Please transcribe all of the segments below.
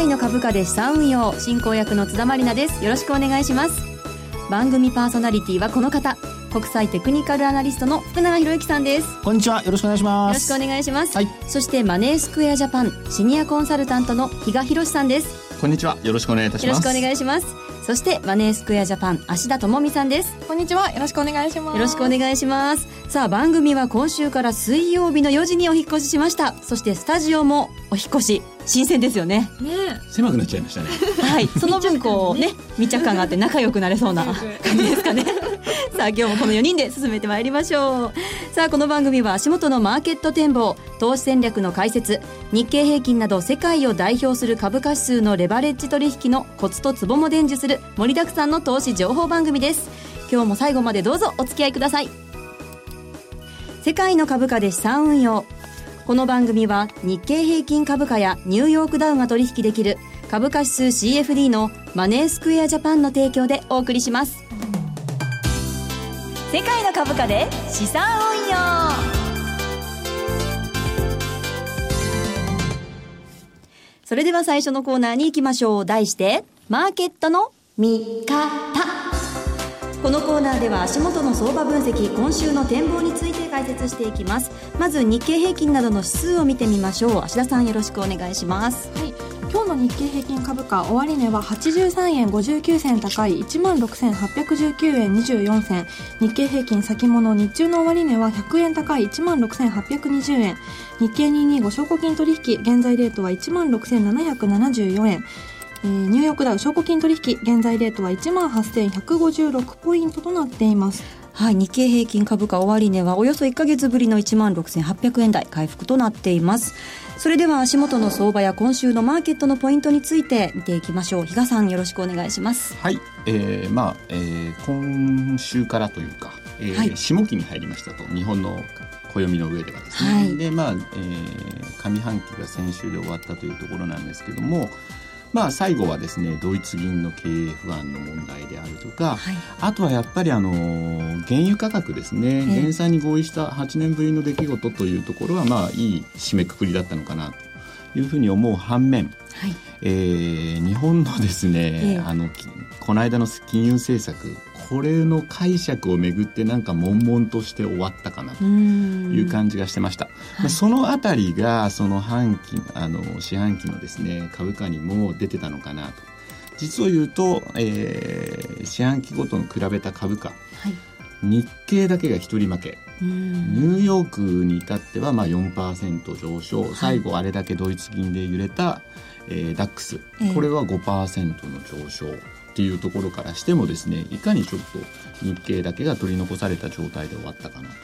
にちは世界の株価で資産運用進行役の津田まりなです。よろしくお願いします。番組パーソナリティはこの方国際テクニカルアナリストの福永博之さんです。こんにちは。よろしくお願いします。よろしくお願いします、はい、そしてマネースクエアジャパンシニアコンサルタントの比嘉博さんです。こんにちは。よろしくお願いいたします。よろしくお願いしますそしてマネースクエアジャパン芦田智美さんです。こんにちは。よろしくお願いします。よろしくお願いします。さあ番組は今週から水曜日の4時にお引越ししました。そしてスタジオもお引越し新鮮ですよね。ね狭くなっちゃいましたね。はい。その分こうね密着感があって仲良くなれそうな感じですかねさあ今日もこの4人で進めてまいりましょう。さあこの番組は足元のマーケット展望投資戦略の解説日経平均など世界を代表する株価指数のレバレッジ取引のコツとツボも伝授する盛りだくさんの投資情報番組です。今日も最後までどうぞお付き合いください。世界の株価で資産運用。この番組は日経平均株価やニューヨークダウが取引できる株価指数 CFD のマネースクエアジャパンの提供でお送りします。世界の株価で資産運用。それでは最初のコーナーに行きましょう。題してマーケットの見方。このコーナーでは足元の相場分析今週の展望について解説していきます。まず日経平均などの指数を見てみましょう。芦田さんよろしくお願いします。はい。今日の日経平均株価終値は83円59銭高い1万6819円24銭。日経平均先物日中の終値は100円高い1万6820円。日経225証拠金取引現在レートは1万6774円。えー、ニューヨークダウ証拠金取引現在レートは1万8156ポイントとなっています。はい、日経平均株価終値はおよそ1か月ぶりの1万6800円台回復となっています。それでは足元の相場や今週のマーケットのポイントについて見ていきましょう。比嘉さんよろしくお願いします。はい、えー、まあ、えー、今週からというか、えー、はい、下期に入りましたと日本の暦の上ではですね、はい、でまあ、えー、上半期が先週で終わったというところなんですけどもまあ、最後はですねドイツ銀の経営不安の問題であるとか、はい、あとはやっぱりあの原油価格ですね、減産に合意した8年ぶりの出来事というところは、まあ、いい締めくくりだったのかなというふうに思う反面、はい、えー、日本のですね、えー、あのこの間の金融政策これの解釈をめぐってなんか悶々として終わったかなという感じがしてました。はい、そのあたりがその半期あの四半期のですね株価にも出てたのかなと。実を言うと、えー、四半期ごとの比べた株価、はい、日経だけが一人負け。ニューヨークに至ってはまあ4%上昇、はい、最後あれだけドイツ銀で揺れた、えー、ダックス、これは5%の上昇。っていうところからしてもですねいかにちょっと日経だけが取り残された状態で終わったかなと。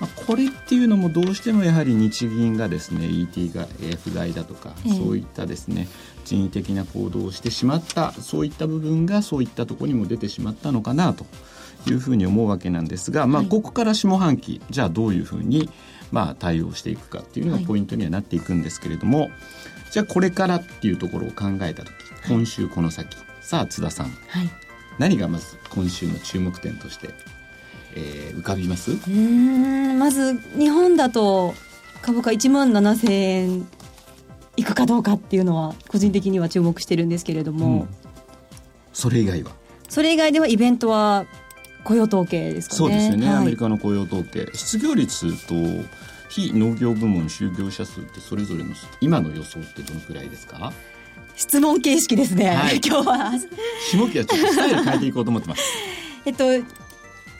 まあ、これっていうのもどうしてもやはり日銀がですね ET が不買だとか、そういったですね人為的な行動をしてしまったそういった部分がそういったところにも出てしまったのかなというふうに思うわけなんですが、まあ、ここから下半期じゃあどういうふうにまあ対応していくかっていうのがポイントにはなっていくんですけれども、じゃあこれからっていうところを考えた時今週この先さあ津田さん、はい、何がまず今週の注目点として、えー、浮かびます？うんまず日本だと株価1万7000円いくかどうかっていうのは個人的には注目してるんですけれども、うん、それ以外は？それ以外ではイベントは雇用統計ですかね。そうですよね、はい、アメリカの雇用統計。失業率と非農業部門就業者数ってそれぞれの今の予想ってどのくらいですか？質問形式ですね、はい、今日は。下期はちょっとスタイル変えていこうと思ってます。えっと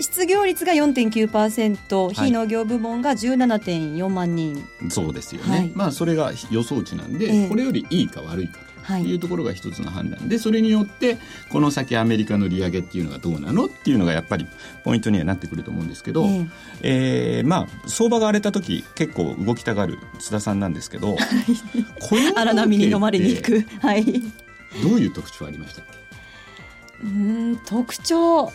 失業率が4.9%、はい、非農業部門が17.4万人。そうですよね、はい、まあそれが予想値なんで、えー、これよりいいか悪いかとい。うところが一つの判断。でそれによってこの先アメリカの利上げっていうのがどうなのっていうのがやっぱりポイントにはなってくると思うんですけど、えー、えー、まあ相場が荒れた時結構動きたがる津田さんなんですけど 荒波に飲まれに行く。はい。どういう特徴ありましたっけ？うん特徴。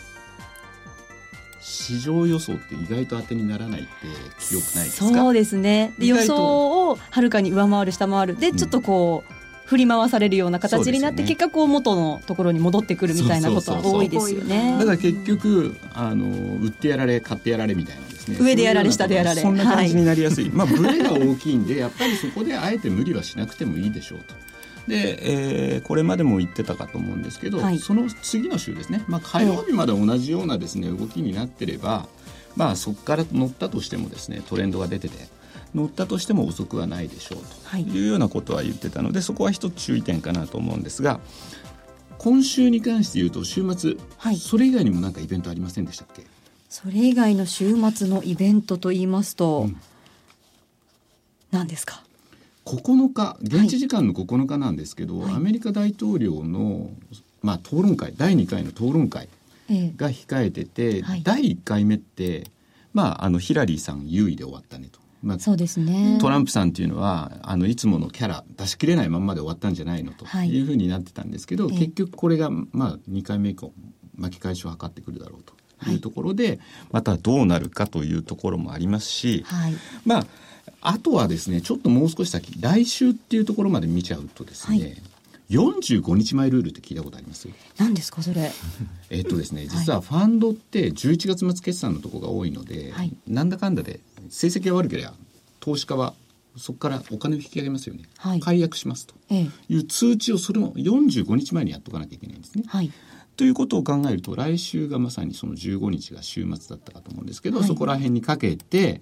市場予想って意外と当てにならないってよくないですか？そうですね。予想をはるかに上回る下回る。でちょっとこう、うん振り回されるような形になって、ね、結果こう元のところに戻ってくるみたいなことは多いですよね。だから結局あの売ってやられ買ってやられみたいなですね。上でやられ下でやられ。そんな感じになりやすい、はい、まあブレが大きいんでやっぱりそこであえて無理はしなくてもいいでしょうと。で、えー、これまでも言ってたかと思うんですけど、はい、その次の週ですね、まあ、火曜日まで同じようなですね動きになってれば、まあ、そこから乗ったとしてもですねトレンドが出てて乗ったとしても遅くはないでしょうとい。うようなことは言ってたので、そこは一つ注意点かなと思うんですが今週に関して言うと週末、はい、それ以外にも何かイベントありませんでしたっけ？それ以外の週末のイベントと言いますと、うん、何ですか？9日現地時間の9日なんですけど、はい、アメリカ大統領の、まあ、討論会第2回の討論会が控えてて、ええはい、第1回目って、まあ、あのヒラリーさん優位で終わったねと。まあ、そうですね。トランプさんっていうのはあのいつものキャラ出し切れないままで終わったんじゃないのとい。うふうになってたんですけど、はい、結局これが、まあ、2回目以降巻き返しを図ってくるだろうとい。うところで、はい、またどうなるかというところもありますし、はい、まああとはですねちょっともう少し先来週っていうところまで見ちゃうとですね、はい45日前ルールって聞いたことあります？何ですかそれ？えっとですね実はファンドって11月末決算のところが多いので、はい、なんだかんだで成績が悪ければ投資家はそこからお金を引き上げますよね、はい、解約しますと。いう通知をそれも45日前にやっとかなきゃいけないんですね。はい。ということを考えると来週がまさにその15日が週末だったかと思うんですけど、はい、そこら辺にかけて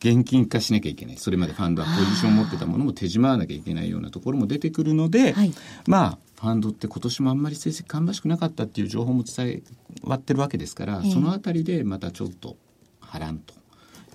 現金化しなきゃいけない。それまでファンドはポジションを持ってたものも手締まわなきゃいけないようなところも出てくるので、はい、まあファンドって今年もあんまり成績芳しくなかったっていう情報も伝えわってるわけですから、えー、そのあたりでまたちょっと波乱と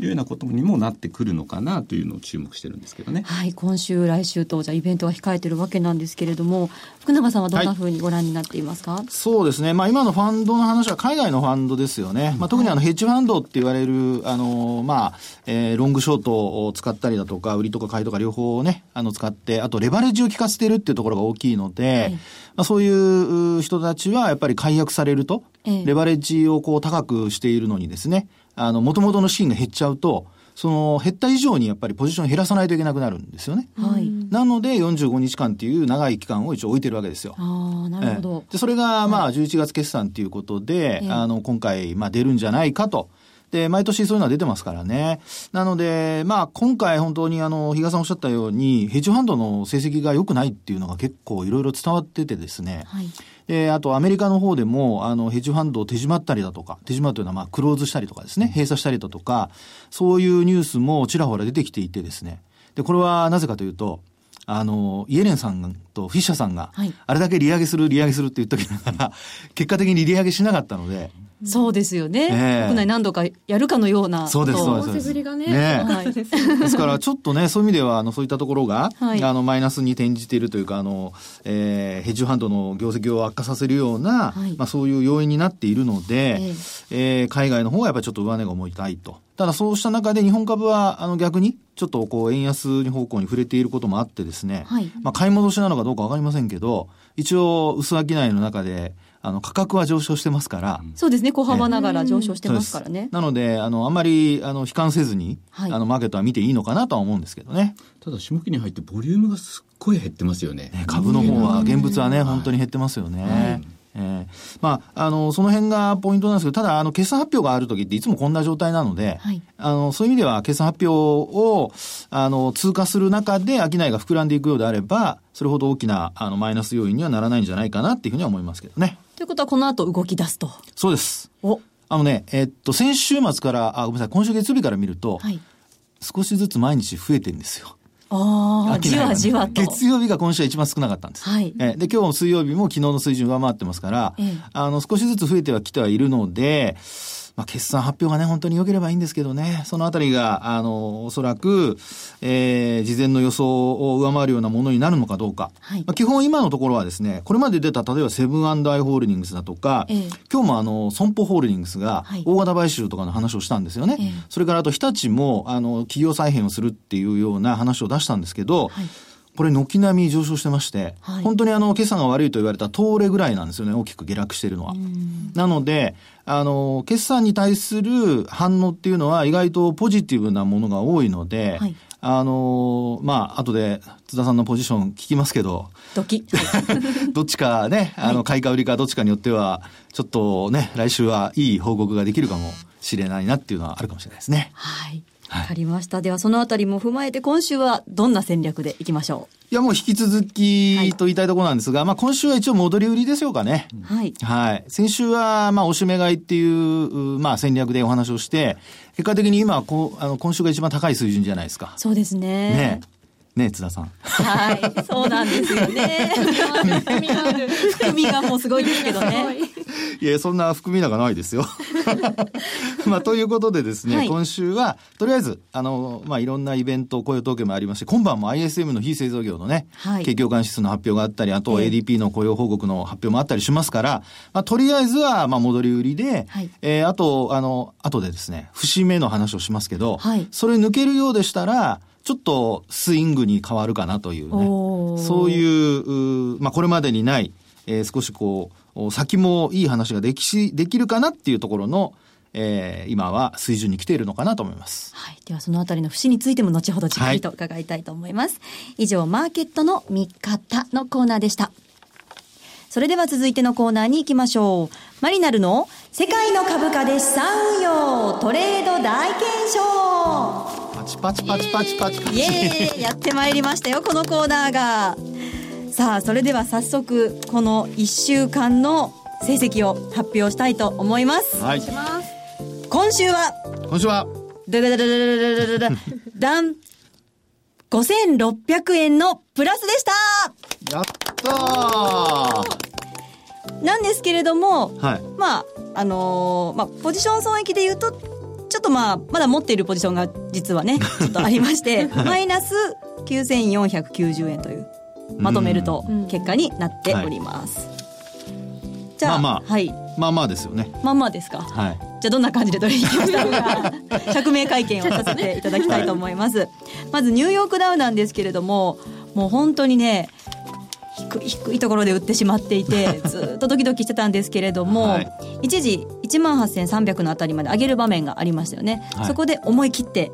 いうようなことにもなってくるのかなというのを注目してるんですけどね。はい、今週来週とじゃイベントが控えてるわけなんですけれども、福永さんはどんなふうにご覧になっていますか？はい、そうですね。まあ今のファンドの話は海外のファンドですよね。まあ特にあのヘッジファンドって言われるあのまあ、えー、ロングショートを使ったりだとか売りとか買いとか両方をねあの使ってあとレバレッジを効かせてるっていうところが大きいので、はい、まあそういう人たちはやっぱり解約されると、ええ、レバレッジをこう高くしているのにですね。あの、元々の資金が減っちゃうと、その減った以上にやっぱりポジションを減らさないといけなくなるんですよね。はい、なので45日間っていう長い期間を一応置いてるわけですよ。あなるほど。でそれがまあ11月決算ということで、はい、あの今回まあ出るんじゃないかと。で、毎年そういうのは出てますからね。なので、まあ、今回本当にあの、比嘉さんおっしゃったように、ヘッジファンドの成績が良くないっていうのが結構いろいろ伝わっててですね。はい。で、あとアメリカの方でも、あの、ヘッジファンドを手締まったりだとか、手締まるというのはまあ、クローズしたりとかですね、閉鎖したりだとか、そういうニュースもちらほら出てきていてですね。で、これはなぜかというと、あの、イエレンさんとフィッシャーさんが、あれだけ利上げする、利上げするって言っときながら、結果的に利上げしなかったので、そうですよね。えー、国内何度かやるかのような。そうです、そうです。ぶりがね。ねはい、ですから、ちょっとね、そういう意味では、あの、そういったところが、はい、あの、マイナスに転じているというか、あの、えー、ヘッジファンドの業績を悪化させるような、はい、まあ、そういう要因になっているので、えー、えー、海外の方はやっぱりちょっと上値が重いたいと。ただそうした中で日本株はあの逆にちょっとこう円安方向に触れていることもあってですね、はい、まあ買い戻しなのかどうかわかりませんけど、一応薄商いの中であの価格は上昇してますから、そうですね。小幅ながら上昇してますからね、なのであのあんまりあの悲観せずに、はい、あのマーケットは見ていいのかなとは思うんですけどね。ただ下期に入ってボリュームがすっごい減ってますよね、ね、株の方は現物はね、本当に減ってますよね、はい。えー、まあ、あの、その辺がポイントなんですけど、ただ、あの、決算発表がある時っていつもこんな状態なので、はい、あの、そういう意味では、決算発表を、あの、通過する中で、商いが膨らんでいくようであれば、それほど大きな、あの、マイナス要因にはならないんじゃないかなっていうふうには思いますけどね。ということは、この後動き出すと。そうです。おあのね、えっと、先週末から、あ、ごめんなさい、今週月曜日から見ると、はい、少しずつ毎日増えてるんですよ。ああ、じわじわと。月曜日が今週は一番少なかったんです。はい。えで、今日も水曜日も昨日の水準上回ってますから、ええ、あの、少しずつ増えてはきてはいるので、まあ、決算発表がね、本当に良ければいいんですけどね、そのあたりが、あの、おそらく、えー、事前の予想を上回るようなものになるのかどうか。はい、まあ、基本今のところはですね、これまで出た、例えばセブンアイ・ホールディングスだとか、え今日もあの、損保ホールディングスが、大型買収とかの話をしたんですよね。はい、それからあと、日立も、あの、企業再編をするっていうような話を出したんですけど、はいこれ軒並み上昇してまして、はい、本当にあの、決算が悪いと言われた通れぐらいなんですよね、大きく下落しているのは。なので、あの、決算に対する反応っていうのは意外とポジティブなものが多いので、はい、あの、まあ、後で津田さんのポジション聞きますけど、ドキ。どっちかね、あの、買いか売りかどっちかによっては、ちょっとね、来週はいい報告ができるかもしれないなっていうのはあるかもしれないですね。はい。わかりました。ではそのあたりも踏まえて今週はどんな戦略でいきましょう？いやもう引き続きと言いたいところなんですが、はい、まあ今週は一応戻り売りでしょうかね。はい。はい。先週はまあおしめ買いっていう、まあ戦略でお話をして、結果的に今こあの今週が一番高い水準じゃないですか。そうですね。ね。ね津田さん。はい、そうなんですよね。含みがもうすごいですけどね。いや、そんな含みなんかないですよ。まあ、ということでですね、はい、今週は、とりあえず、あの、まあ、いろんなイベント、雇用統計もありまして、今晩も ISM の非製造業のね、はい、景況感指数の発表があったり、あと ADP の雇用報告の発表もあったりしますから、まあ、とりあえずは、まあ、戻り売りで、はい、えー、あと、あの、後でですね、節目の話をしますけど、はい、それ抜けるようでしたら、ちょっとスイングに変わるかなというね、そういう、まあ、これまでにない、えー、少しこう、先もいい話ができし、できるかなっていうところの、えー、今は水準に来ているのかなと思います。はい。ではそのあたりの節についても後ほどじっくりと伺いたいと思います。はい、以上、マーケットの見方のコーナーでした。それでは続いてのコーナーに行きましょう。マリナルの世界の株価で資産運用トレード大検証チパチパチパチパチパチ。イエーイ。やってまいりましたよ、このコーナーが。さあ、それでは早速、この1週間の成績を発表したいと思います。はい。今週は、今週は、ダダダダダダダダダダン、5600円のプラスでした。やったー。なんですけれども、はい、まあ、あのー、まあ、ポジション損益で言うと、ちょっとまあ、まだ持っているポジションが実はね、ちょっとありまして、マイナス9490円という、まとめると結果になっております。じゃあ、まあまあ、はい。まあまあですよね。まあまあですか。はい。じゃあどんな感じで取引をしたのか、釈明会見をさせていただきたいと思います。まずニューヨークダウなんですけれども、もう本当にね、低い低いところで売ってしまっていて ずっとドキドキしてたんですけれども、はい、一時1万8300のあたりまで上げる場面がありましたよね、はい、そこで思い切って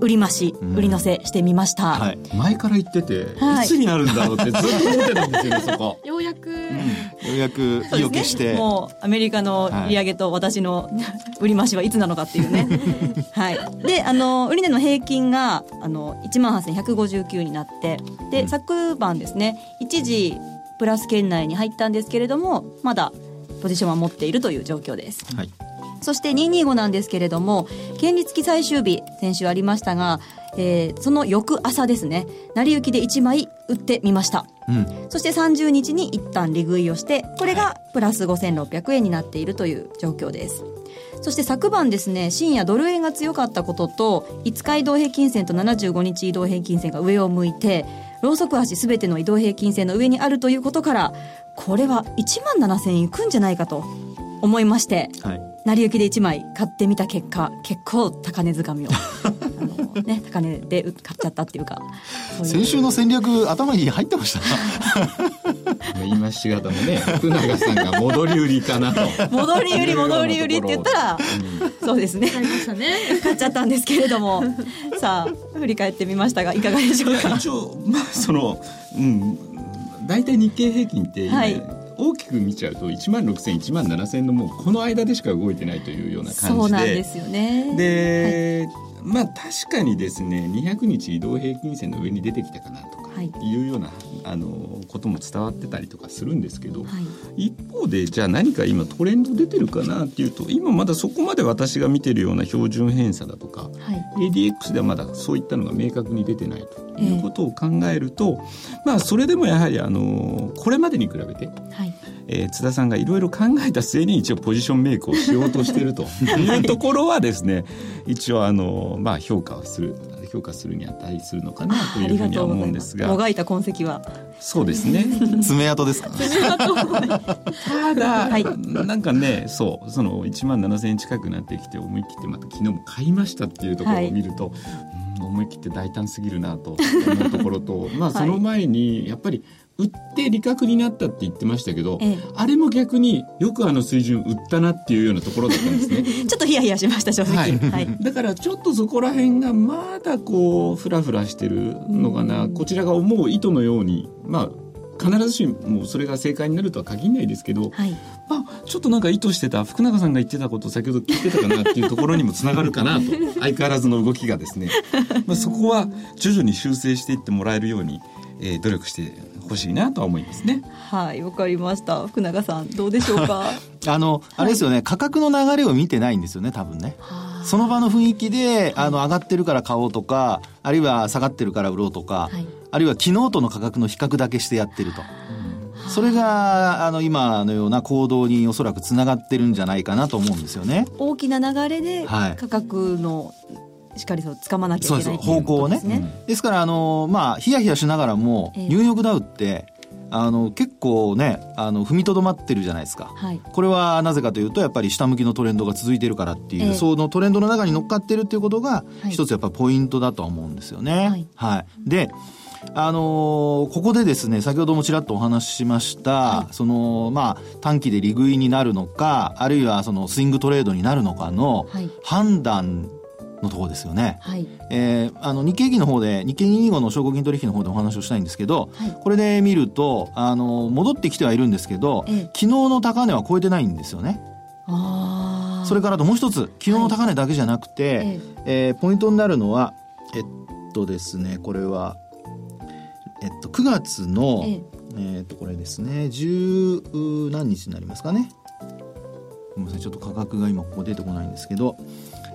売り増し、売り乗せしてみました、はい、前から言ってて、はい、いつになるんだろうってずっと思ってたんですよね そこ。ようやく、うん、ようやく意を決して、ね、もうアメリカの利上げと私の売り増しはいつなのかっていうね。はい。であの売値の平均があの1万8159になってで、昨晩ですね一時プラス圏内に入ったんですけれどもまだポジションは持っているという状況です、はいそして225なんですけれども、県立期最終日、先週ありましたが、えー、その翌朝ですね、成り行きで1枚売ってみました。うん、そして30日に一旦利食いをして、これがプラス5600円になっているという状況です。そして昨晩ですね、深夜ドル円が強かったことと、5日移動平均線と75日移動平均線が上を向いて、ローソク足すべての移動平均線の上にあるということから、これは1万7000円いくんじゃないかと思いまして、はい成り行きで1枚買ってみた結果結構高値掴みを。ね、高値で買っちゃったっていうか。先週の戦略頭に入ってました言いましがたもね福永さんが戻り売りかなと。戻り売り戻り売りって言ったら、うん、そうですね。買っちゃったんですけれども。さあ振り返ってみましたがいかがでしょうか？一応まあそのうん大体日経平均って、はい大きく見ちゃうと1万6000、1万7000のもうこの間でしか動いてないというような感じで。そうなんですよね。で、はい、まあ確かにですね、200日移動平均線の上に出てきたかなとかい。うような、はい、あのことも伝わってたりとかするんですけど、はい、一方でじゃあ何か今トレンド出てるかなっていうと今まだそこまで私が見てるような標準偏差だとか、はい、ADX ではまだそういったのが明確に出てないということを考えると、えー、まあそれでもやはりあのこれまでに比べて、はいえー、津田さんがいろいろ考えた末に一応ポジションメイクをしようとしていると。いうところはですね一応あの、まあ、評価をする評価するに値するのかなというふうには思うんですが。もがいた痕跡は。そうですね。爪痕ですか、ね、ただ、はい、なんかねそうその1万7000円近くなってきて思い切ってまた昨日も買いましたっていうところを見ると、はい思い切って大胆すぎるなと思うところと まあその前にやっぱり売って利確になったって言ってましたけど、ええ、あれも逆によくあの水準売ったなっていうようなところだったんですね。ちょっとヒヤヒヤしました正直、はい。はい、だからちょっとそこら辺がまだこうフラフラしてるのかな。こちらが思う意図のようにまあ必ずしもそれが正解になるとは限らないですけど、はい、まあ、ちょっとなんか意図してた福永さんが言ってたこと先ほど聞いてたかなっていうところにもつながるかなと。相変わらずの動きがですね、まあ、そこは徐々に修正していってもらえるように、えー、努力してほしいなとは思いますね。はいわかりました福永さんどうでしょうか？あのあれですよね、はい、価格の流れを見てないんですよね多分ね。その場の雰囲気で、あの、上がってるから買おうとか、あるいは下がってるから売ろうとか、はい、あるいは昨日との価格の比較だけしてやってると。それが、あの、今のような行動におそらくつながってるんじゃないかなと思うんですよね。大きな流れで、価格の、しっかりと掴まなきゃいけない、ね、方向をね、ですからあのまあヒヤヒヤしながらも、ニューヨークダウってあの結構ねあの踏みとどまってるじゃないですか、はい、これはなぜかというとやっぱり下向きのトレンドが続いてるからっていう、えー、そのトレンドの中に乗っかってるっていうことが一つやっぱポイントだと思うんですよね。はい、はい、であのー、ここでですね、先ほどもちらっとお話ししました、はい、その、まあ、短期で利食いになるのか、あるいはそのスイングトレードになるのかの判断のところですよね。はい、えー、あの日経平均の方で日経225の証拠金取引の方でお話をしたいんですけど、はい、これで見るとあの戻ってきてはいるんですけど、ええ、昨日の高値は超えてないんですよね。あそれからともう一つ昨日の高値だけじゃなくて、はい、ええ。ー、ポイントになるのはえっとですねこれはえっと9月の、ええ。っとこれですね十何日になりますかね。ごめんなさいちょっと価格が今ここ出てこないんですけど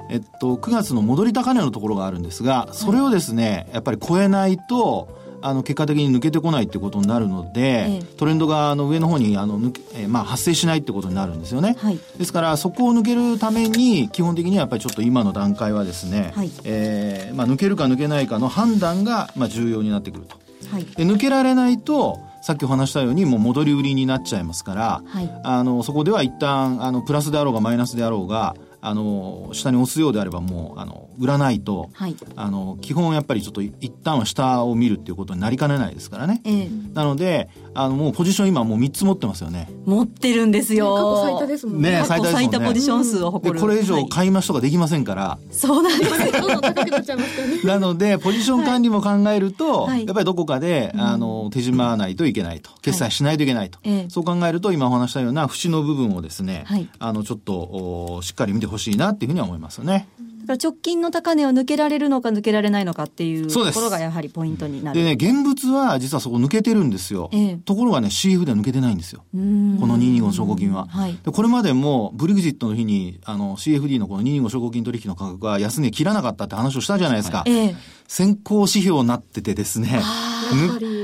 えっと、9月の戻り高値のところがあるんですが、それをですね、やっぱり超えないと、あの結果的に抜けてこないってことになるので、ええ、トレンドがあの上の方にあの抜け、えー、まあ、発生しないってことになるんですよね、はい、ですからそこを抜けるために基本的にはやっぱりちょっと今の段階はですね、はい、えー、まあ、抜けるか抜けないかの判断がまあ重要になってくると、はい、で抜けられないとさっきお話したようにもう戻り売りになっちゃいますから、はい、あのそこでは一旦あのプラスであろうがマイナスであろうがあの下に押すようであればもうあの売らないと、はい、あの基本やっぱりちょっと一旦は下を見るっていうことになりかねないですからね、えー、なのであのもうポジション今もう3つ持ってますよね。持ってるんですよ。過去最多ですもんね。ね最多最多ポジション数を誇る。これ以上買い増しとかできませんから、はい、そうなんです。どんどん高くなっちゃいますからね。なのでポジション管理も考えると、はい、やっぱりどこかで、あの手締まわないといけないと。決済しないといけないと、はい、そう考えると今お話したような節の部分をですね、あのちょっとおしっかり見てほしいなっていうふうには思いますよね。だから直近の高値を抜けられるのか抜けられないのかっていうところがやはりポイントになる。でね、現物は実はそこ抜けてるんですよ。ええ、ところがね、CF では抜けてないんですよ。この225証拠金は。はい、でこれまでもブリグジットの日にあの CFD のこの225証拠金取引の価格が安値切らなかったって話をしたじゃないですか。はい、先行指標になっててですね。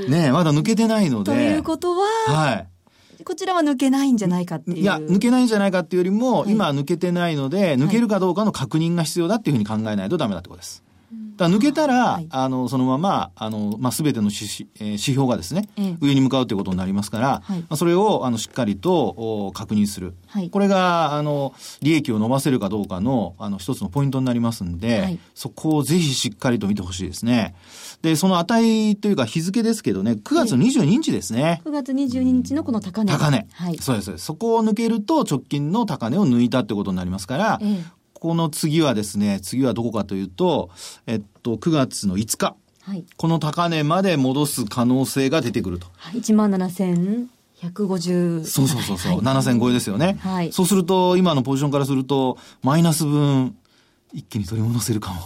ねまだ抜けてないので。ということは、はい。こちらは抜けないんじゃないかっていう。いや、抜けないんじゃないかっていうよりも、はい、今抜けてないので、抜けるかどうかの確認が必要だっていうふうに考えないとダメだってことです。だ抜けたら、はい、あの、そのまま、あの、まあ、すべての指,、えー、指標がですね、ええ、上に向かうということになりますから、はい、まあ、それを、あの、しっかりとお確認する。はい、これが、あの、利益を伸ばせるかどうかの、あの、一つのポイントになりますんで、そこをぜひしっかりと見てほしいですね。で、その値というか日付ですけどね、9月22日ですね。9月22日のこの高値。高値。はい。そうです。そこを抜けると直近の高値を抜いたってことになりますから、ええ、この次はですね、次はどこかというと、えっと、9月の5日。はい、この高値まで戻す可能性が出てくると。はい、1万7000。150そうそうそうそう、はい、7000超えですよね、はい、そうすると今のポジションからするとマイナス分一気に取り戻せるかも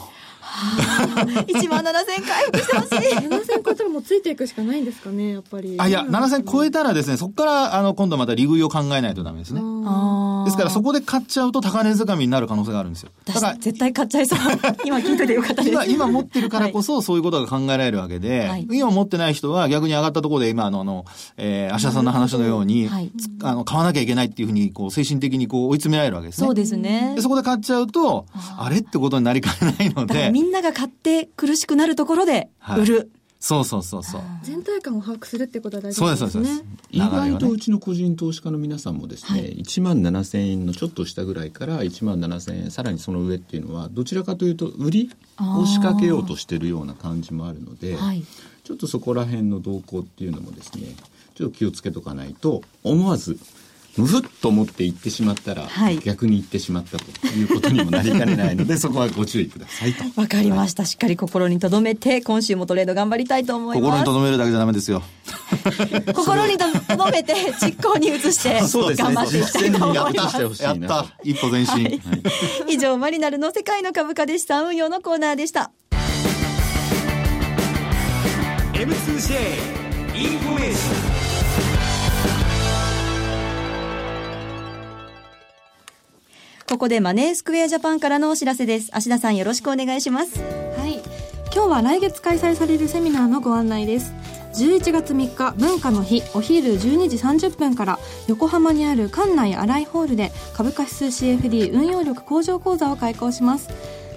1万7000回復してほしい。7000超えたらもうついていくしかないんですかね、やっぱり。あ、いや、7000超えたらですね、そこから、あの、今度はまた利食いを考えないとダメですね。ですからそこで買っちゃうと高値掴みになる可能性があるんですよ。だから絶対買っちゃいそう。今聞いててよかったです。今、今持ってるからこそそういうことが考えられるわけで、はい、今持ってない人は逆に上がったところで今のあの、えー、芦田さんの話のように、はい、あの、買わなきゃいけないっていうふうに、こう、精神的にこう追い詰められるわけですね。そうですね。でそこで買っちゃうと、あれってことになりかねないので。みんなが買って苦しくなるところで売る。はいそうそうそうそう。全体感を把握するってことは大事ですね。そうです、そうです。意外とうちの個人投資家の皆さんもですね、はい、1万7千円のちょっと下ぐらいから1万7千円、さらにその上っていうのは、どちらかというと、売りを仕掛けようとしてるような感じもあるので、はい、ちょっとそこら辺の動向っていうのもですね、ちょっと気をつけとかないと、思わず、むふっと思って行ってしまったら、はい、逆に行ってしまったということにもなりかねないので、そこはご注意くださいと。わかりました。しっかり心に留めて、今週もトレード頑張りたいと思います。心に留めるだけじゃダメですよ。心に留めて、実行に移して、頑張っていきたいと思います。やった。一歩前進。はい、以上、マリナルの世界の株価で資産運用のコーナーでした。M2J インフォメーションここでマネースクエアジャパンからのお知らせです。芦田さんよろしくお願いします。はい。今日は来月開催されるセミナーのご案内です。11月3日文化の日お昼12時30分から横浜にある関内新井ホールで株価指数 CFD 運用力向上講座を開講します。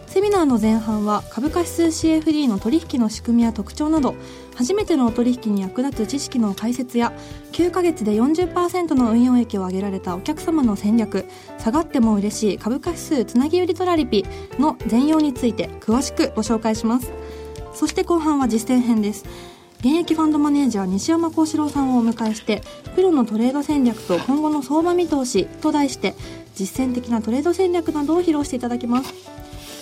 セミナーの前半は株価指数 CFD の取引の仕組みや特徴など初めてのお取引に役立つ知識の解説や9ヶ月で40%の運用益を上げられたお客様の戦略下がっても嬉しい株価指数つなぎ売りトラリピの全容について詳しくご紹介します。そして後半は実践編です。現役ファンドマネージャー西山幸四郎さんをお迎えしてプロのトレード戦略と今後の相場見通しと題して実践的なトレード戦略などを披露していただきます。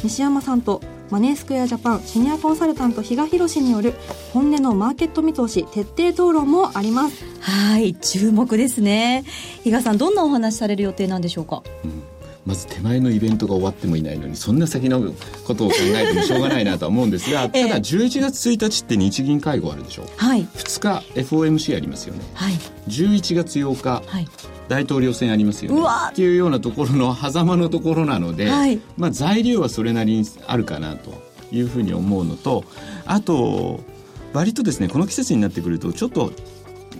西山さんとマネースクエアジャパンシニアコンサルタント比嘉宏による本音のマーケット見通し徹底討論もあります。はい注目ですね。比嘉さんどんなお話される予定なんでしょうか、うん。まず手前のイベントが終わってもいないのにそんな先のことを考えてもしょうがないなとは思うんですが、ただ11月1日って日銀会合あるでしょ？う、はい、2日 FOMC ありますよね、はい、11月8日、はい、大統領選ありますよね。っていうようなところの狭間のところなので、はい、まあ、材料はそれなりにあるかなというふうに思うのとあと割とですねこの季節になってくるとちょっと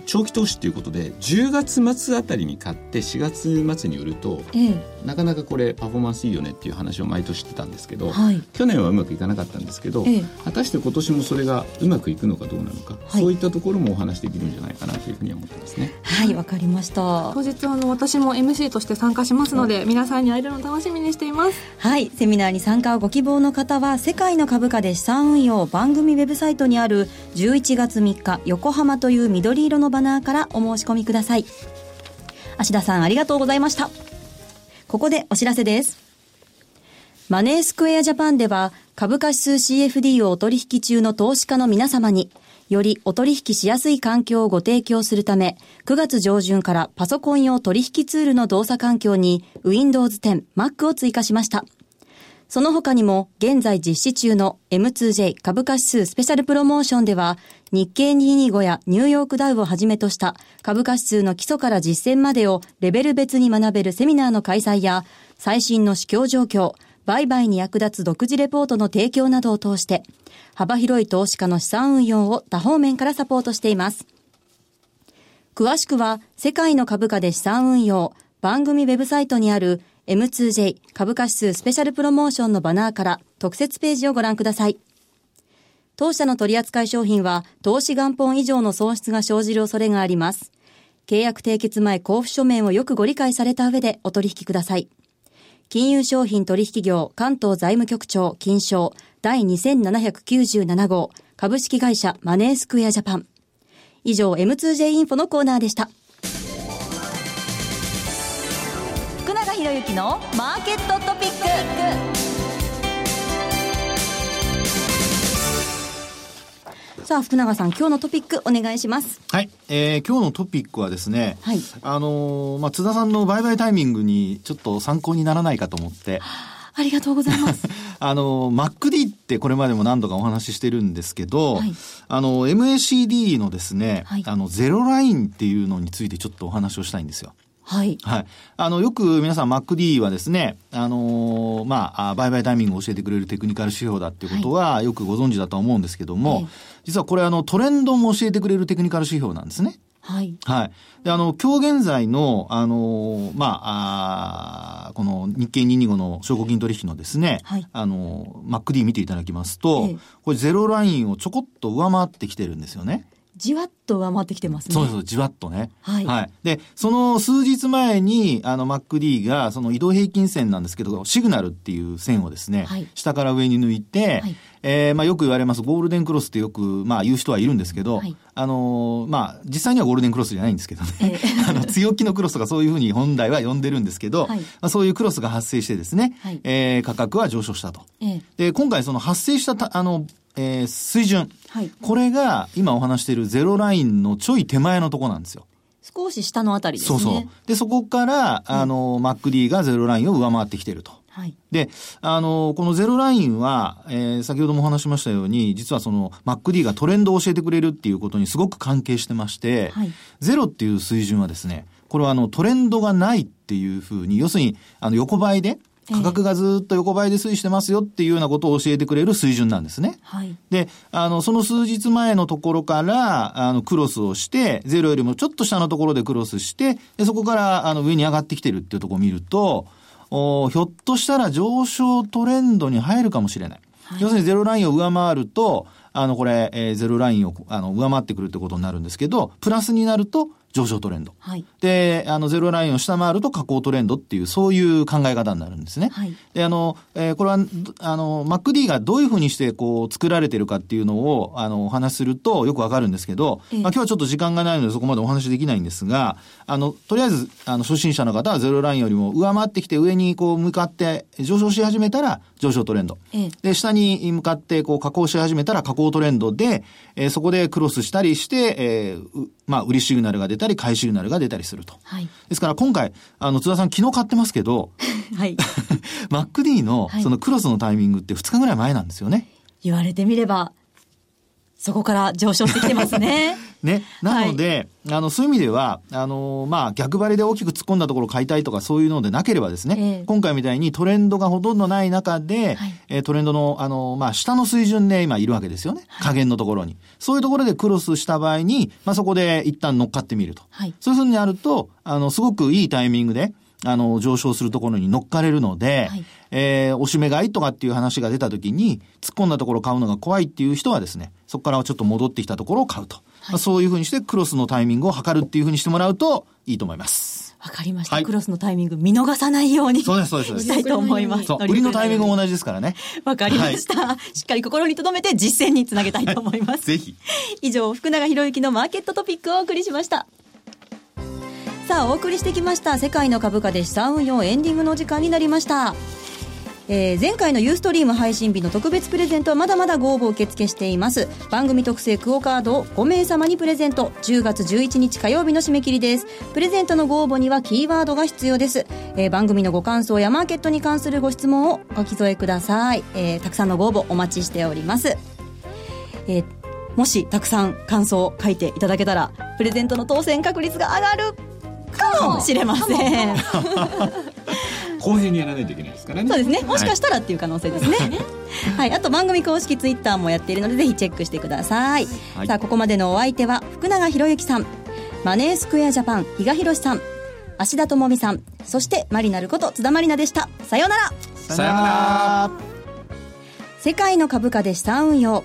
長期投資ということで10月末あたりに買って4月末に売ると、ええ、なかなかこれパフォーマンスいいよねっていう話を毎年してたんですけど、はい、去年はうまくいかなかったんですけど、え、果たして今年もそれがうまくいくのかどうなのか、はい、そういったところもお話できるんじゃないかなというふうに思ってますね。はいわかりました。当日あの私も MC として参加しますので、皆さんに会えるの楽しみにしています。はいセミナーに参加をご希望の方は世界の株価で資産運用番組ウェブサイトにある11月3日横浜という緑色のバナーからお申し込みください。芦田さんありがとうございました。ここでお知らせです。マネースクエアジャパンでは株価指数 CFD をお取引中の投資家の皆様によりお取引しやすい環境をご提供するため、9月上旬からパソコン用取引ツールの動作環境に Windows 10、Mac を追加しました。その他にも現在実施中の M2J 株価指数スペシャルプロモーションでは日経225やニューヨークダウをはじめとした株価指数の基礎から実践までをレベル別に学べるセミナーの開催や最新の市況状況、売買に役立つ独自レポートの提供などを通して幅広い投資家の資産運用を多方面からサポートしています。詳しくは世界の株価で資産運用番組ウェブサイトにある M2J 株価指数スペシャルプロモーションのバナーから特設ページをご覧ください。当社の取扱い商品は投資元本以上の損失が生じる恐れがあります。契約締結前交付書面をよくご理解された上でお取引ください。金融商品取引業関東財務局長金賞第2797号株式会社マネースクエアジャパン。以上 M2J インフォのコーナーでした。ひろゆきのマーケットトピック。さあ福永さん今日のトピックお願いします。はい、えー、今日のトピックはですね、はい、あのー、まあ津田さんの売買タイミングにちょっと参考にならないかと思って。ありがとうございます。あの、MacD ってこれまでも何度かお話ししてるんですけど、はい、あの、MACD のですね、はい、あの、ゼロラインっていうのについてちょっとお話をしたいんですよ。はい。はい。あの、よく皆さん MacD はですね、あのー、まあ、売買タイミングを教えてくれるテクニカル指標だっていうことはよくご存知だと思うんですけども、はい、実はこれあの、トレンドも教えてくれるテクニカル指標なんですね。はい。はい。で、あの、今日現在の、あの、まあ、あこの日経225の証拠金取引のですね、はい、あの、MacD 見ていただきますと、ええ、これゼロラインをちょこっと上回ってきてるんですよね。じわっと上回ってきてますね。そうそう、じわっとね。はい。はい。で、その数日前に、あの、MacD が、その移動平均線なんですけど、シグナルっていう線をですね、はい、下から上に抜いて、はい、えー、まあよく言われますゴールデンクロスってよく、まあ言う人はいるんですけど、はい、あのー、まあ実際にはゴールデンクロスじゃないんですけどね、えー、あの強気のクロスとかそういうふうに本来は呼んでるんですけど、はい、まあ、そういうクロスが発生してですね、はい、えー、価格は上昇したと。えー、で、今回その発生したた、あの、えー、水準、はい、これが今お話しているゼロラインのちょい手前のとこなんですよ。少し下のあたりですね。そうそう。で、そこから、あの、MacD がゼロラインを上回ってきていると。はい、で、あの、このゼロラインは、えー、先ほどもお話しましたように、実はその MacD がトレンドを教えてくれるっていうことにすごく関係してまして、はい、ゼロっていう水準はですね、これはあのトレンドがないっていうふうに、要するにあの横ばいで、価格がずっと横ばいで推移してますよっていうようなことを教えてくれる水準なんですね。はい、で、あの、その数日前のところから、あの、クロスをして、ゼロよりもちょっと下のところでクロスして、でそこから、あの、上に上がってきてるっていうところを見ると、おひょっとしたら上昇トレンドに入るかもしれない。はい、要するにゼロラインを上回ると、あの、これ、えー、ゼロラインを、あの、上回ってくるってことになるんですけど、プラスになると、上昇トレンド。はい、で、あの、ゼロラインを下回ると下降トレンドっていう、そういう考え方になるんですね。はい、で、あの、えー、これは、あの、MacD がどういうふうにして、こう、作られてるかっていうのを、あの、お話しするとよくわかるんですけど、えー、まあ、今日はちょっと時間がないのでそこまでお話できないんですが、あの、とりあえず、あの、初心者の方はゼロラインよりも上回ってきて上にこう向かって上昇し始めたら上昇トレンド。えー、で、下に向かってこう下降し始めたら下降トレンドで、えー、そこでクロスしたりして、えー、まあ、売りシグナルが出たり、買いシグナルが出たりすると。はい。ですから今回、あの、津田さん昨日買ってますけど、はい。MacD のそのクロスのタイミングって2日ぐらい前なんですよね。言われてみれば、そこから上昇してきてますね。ね。なので、はい、あの、そういう意味では、あの、まあ、逆張りで大きく突っ込んだところ買いたいとかそういうのでなければですね、えー、今回みたいにトレンドがほとんどない中で、はい、えー、トレンドの、あの、まあ、下の水準で今いるわけですよね。加減のところに。そういうところでクロスした場合に、まあ、そこで一旦乗っかってみると。はい、そういうふうになると、あの、すごくいいタイミングで、あの、上昇するところに乗っかれるので、はい、えー、おしめ買いとかっていう話が出た時に、突っ込んだところ買うのが怖いっていう人はですね、そこからちょっと戻ってきたところを買うと。はい、そういうふうにしてクロスのタイミングを測るっていうふうにしてもらうといいと思います。わかりました、はい、クロスのタイミング見逃さないように。そうです、そうです。したいと思います。売りのタイミングも同じですからね。わかりました、はい、しっかり心に留めて実践につなげたいと思います。ぜひ。以上、福永博之のマーケットトピックをお送りしました。さあ、お送りしてきました世界の株価で資産運用エンディングの時間になりました。えー、前回のユーストリーム配信日の特別プレゼントはまだまだご応募受付しています。番組特製クオカードを5名様にプレゼント。10月11日火曜日の締め切りです。プレゼントのご応募にはキーワードが必要です、えー、番組のご感想やマーケットに関するご質問をお寄えください、えー、たくさんのご応募お待ちしております、えー、もしたくさん感想を書いていただけたらプレゼントの当選確率が上がるかもしれません。公平にやらないといけないですからね。そうですね。もしかしたらっていう可能性ですね、はい、あと番組公式ツイッターもやっているのでぜひチェックしてください、はい、さあここまでのお相手は福永博之さん。マネースクエアジャパン比嘉宏さん。芦田智美さん。そしてマリナルこと津田マリナでした。さようなら。さようなら。世界の株価で資産運用。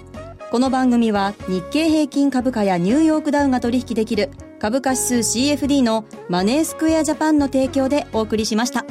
この番組は日経平均株価やニューヨークダウが取引できる株価指数 CFD のマネースクエアジャパンの提供でお送りしました。